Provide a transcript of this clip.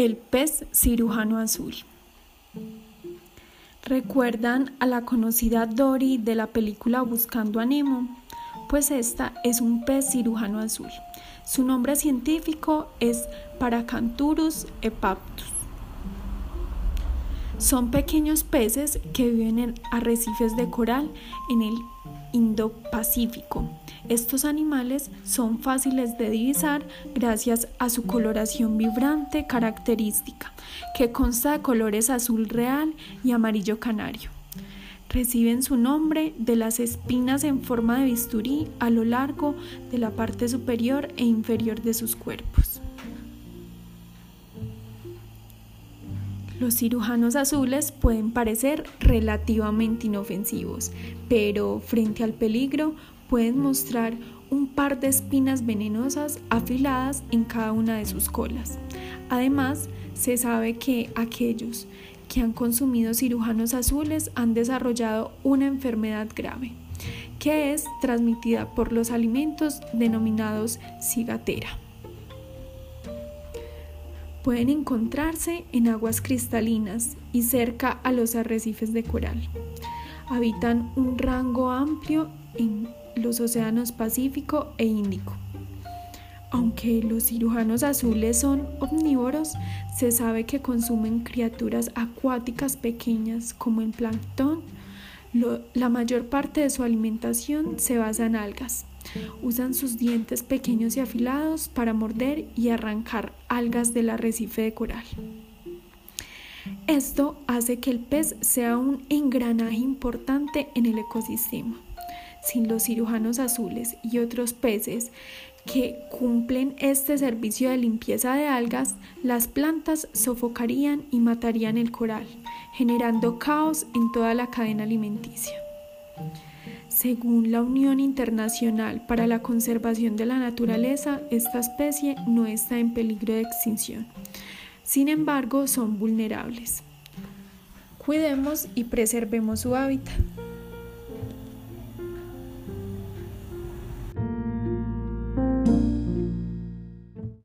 El pez cirujano azul. ¿Recuerdan a la conocida Dory de la película Buscando a Nemo? Pues esta es un pez cirujano azul. Su nombre científico es Paracanturus epaptus. Son pequeños peces que viven en arrecifes de coral en el Indo-Pacífico. Estos animales son fáciles de divisar gracias a su coloración vibrante característica, que consta de colores azul real y amarillo canario. Reciben su nombre de las espinas en forma de bisturí a lo largo de la parte superior e inferior de sus cuerpos. Los cirujanos azules pueden parecer relativamente inofensivos, pero frente al peligro pueden mostrar un par de espinas venenosas afiladas en cada una de sus colas. Además, se sabe que aquellos que han consumido cirujanos azules han desarrollado una enfermedad grave, que es transmitida por los alimentos denominados cigatera pueden encontrarse en aguas cristalinas y cerca a los arrecifes de coral. Habitan un rango amplio en los océanos Pacífico e Índico. Aunque los cirujanos azules son omnívoros, se sabe que consumen criaturas acuáticas pequeñas como el plancton. la mayor parte de su alimentación se basa en algas. Usan sus dientes pequeños y afilados para morder y arrancar algas del arrecife de coral. Esto hace que el pez sea un engranaje importante en el ecosistema. Sin los cirujanos azules y otros peces que cumplen este servicio de limpieza de algas, las plantas sofocarían y matarían el coral, generando caos en toda la cadena alimenticia. Según la Unión Internacional para la Conservación de la Naturaleza, esta especie no está en peligro de extinción. Sin embargo, son vulnerables. Cuidemos y preservemos su hábitat.